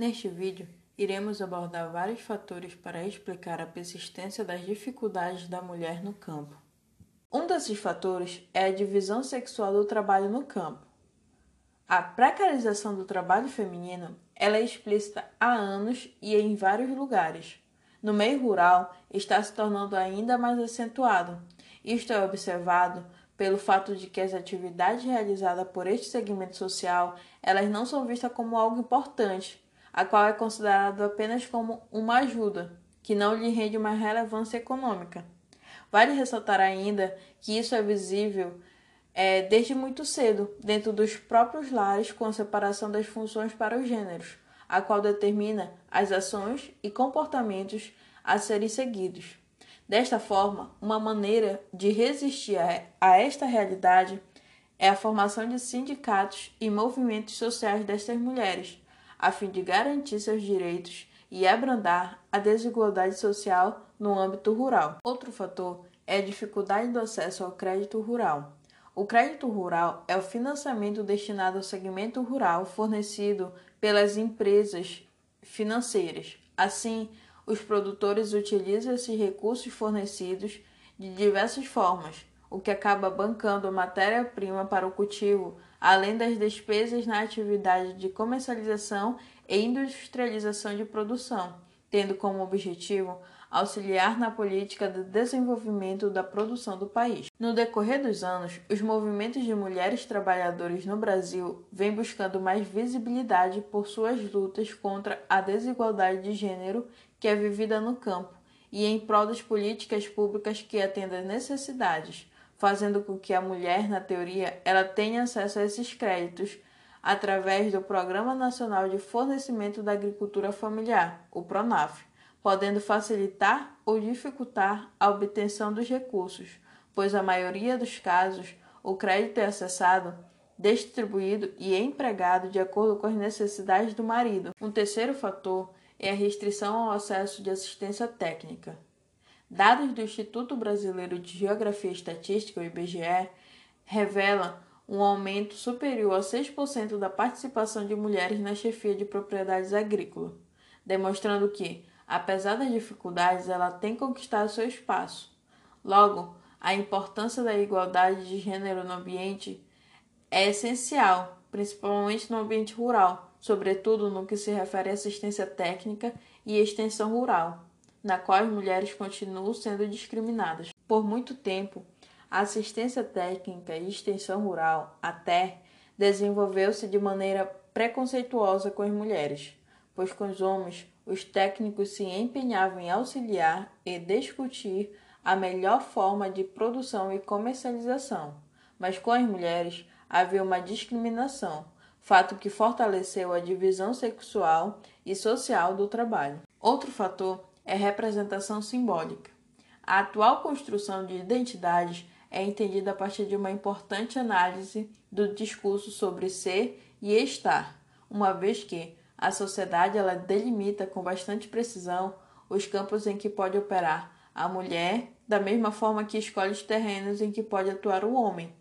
Neste vídeo, iremos abordar vários fatores para explicar a persistência das dificuldades da mulher no campo. Um desses fatores é a divisão sexual do trabalho no campo. A precarização do trabalho feminino ela é explícita há anos e em vários lugares. No meio rural, está se tornando ainda mais acentuado. Isto é observado pelo fato de que as atividades realizadas por este segmento social, elas não são vistas como algo importante, a qual é considerado apenas como uma ajuda, que não lhe rende uma relevância econômica. Vale ressaltar ainda que isso é visível é, desde muito cedo, dentro dos próprios lares, com a separação das funções para os gêneros, a qual determina as ações e comportamentos a serem seguidos. Desta forma, uma maneira de resistir a, a esta realidade é a formação de sindicatos e movimentos sociais destas mulheres, a fim de garantir seus direitos e abrandar a desigualdade social no âmbito rural. Outro fator é a dificuldade do acesso ao crédito rural. O crédito rural é o financiamento destinado ao segmento rural fornecido pelas empresas financeiras. Assim, os produtores utilizam esses recursos fornecidos de diversas formas, o que acaba bancando a matéria-prima para o cultivo, além das despesas na atividade de comercialização e industrialização de produção, tendo como objetivo auxiliar na política de desenvolvimento da produção do país. No decorrer dos anos, os movimentos de mulheres trabalhadoras no Brasil vêm buscando mais visibilidade por suas lutas contra a desigualdade de gênero que é vivida no campo e em prol das políticas públicas que atendam necessidades, fazendo com que a mulher, na teoria, ela tenha acesso a esses créditos através do Programa Nacional de Fornecimento da Agricultura Familiar, o PRONAF podendo facilitar ou dificultar a obtenção dos recursos, pois a maioria dos casos o crédito é acessado, distribuído e empregado de acordo com as necessidades do marido. Um terceiro fator é a restrição ao acesso de assistência técnica. Dados do Instituto Brasileiro de Geografia e Estatística, o IBGE, revelam um aumento superior a 6% da participação de mulheres na chefia de propriedades agrícolas, demonstrando que Apesar das dificuldades, ela tem conquistado seu espaço. Logo, a importância da igualdade de gênero no ambiente é essencial, principalmente no ambiente rural, sobretudo no que se refere à assistência técnica e extensão rural, na qual as mulheres continuam sendo discriminadas. Por muito tempo, a assistência técnica e extensão rural, até, desenvolveu-se de maneira preconceituosa com as mulheres, pois com os homens os técnicos se empenhavam em auxiliar e discutir a melhor forma de produção e comercialização, mas com as mulheres havia uma discriminação, fato que fortaleceu a divisão sexual e social do trabalho. Outro fator é representação simbólica. A atual construção de identidades é entendida a partir de uma importante análise do discurso sobre ser e estar, uma vez que a sociedade ela delimita com bastante precisão os campos em que pode operar a mulher, da mesma forma que escolhe os terrenos em que pode atuar o homem.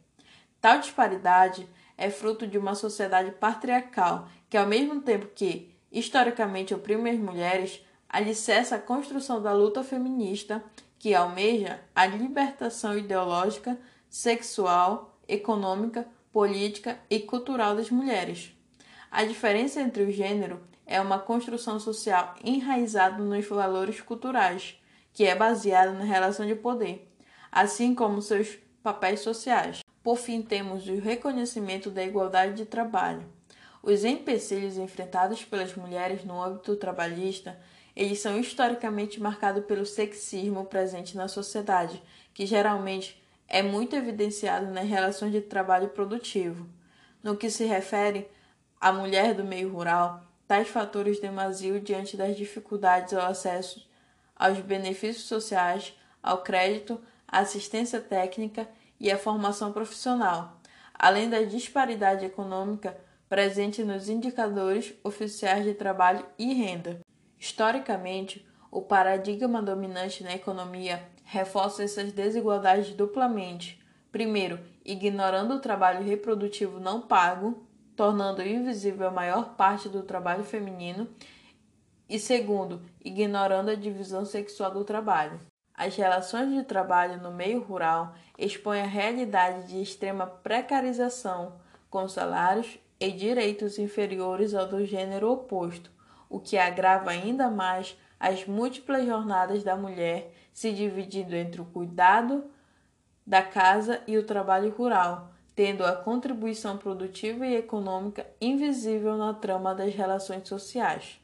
Tal disparidade é fruto de uma sociedade patriarcal que, ao mesmo tempo que historicamente oprime as mulheres, alicerça a construção da luta feminista que almeja a libertação ideológica, sexual, econômica, política e cultural das mulheres. A diferença entre o gênero é uma construção social enraizada nos valores culturais, que é baseada na relação de poder, assim como seus papéis sociais. Por fim, temos o reconhecimento da igualdade de trabalho. Os empecilhos enfrentados pelas mulheres no âmbito trabalhista, eles são historicamente marcados pelo sexismo presente na sociedade, que geralmente é muito evidenciado nas relações de trabalho produtivo. No que se refere a mulher do meio rural, tais fatores demasiam diante das dificuldades ao acesso aos benefícios sociais, ao crédito, à assistência técnica e à formação profissional, além da disparidade econômica presente nos indicadores oficiais de trabalho e renda. Historicamente, o paradigma dominante na economia reforça essas desigualdades duplamente. Primeiro, ignorando o trabalho reprodutivo não pago, tornando invisível a maior parte do trabalho feminino, e segundo, ignorando a divisão sexual do trabalho. As relações de trabalho no meio rural expõem a realidade de extrema precarização, com salários e direitos inferiores ao do gênero oposto, o que agrava ainda mais as múltiplas jornadas da mulher, se dividindo entre o cuidado da casa e o trabalho rural, tendo a contribuição produtiva e econômica invisível na trama das relações sociais.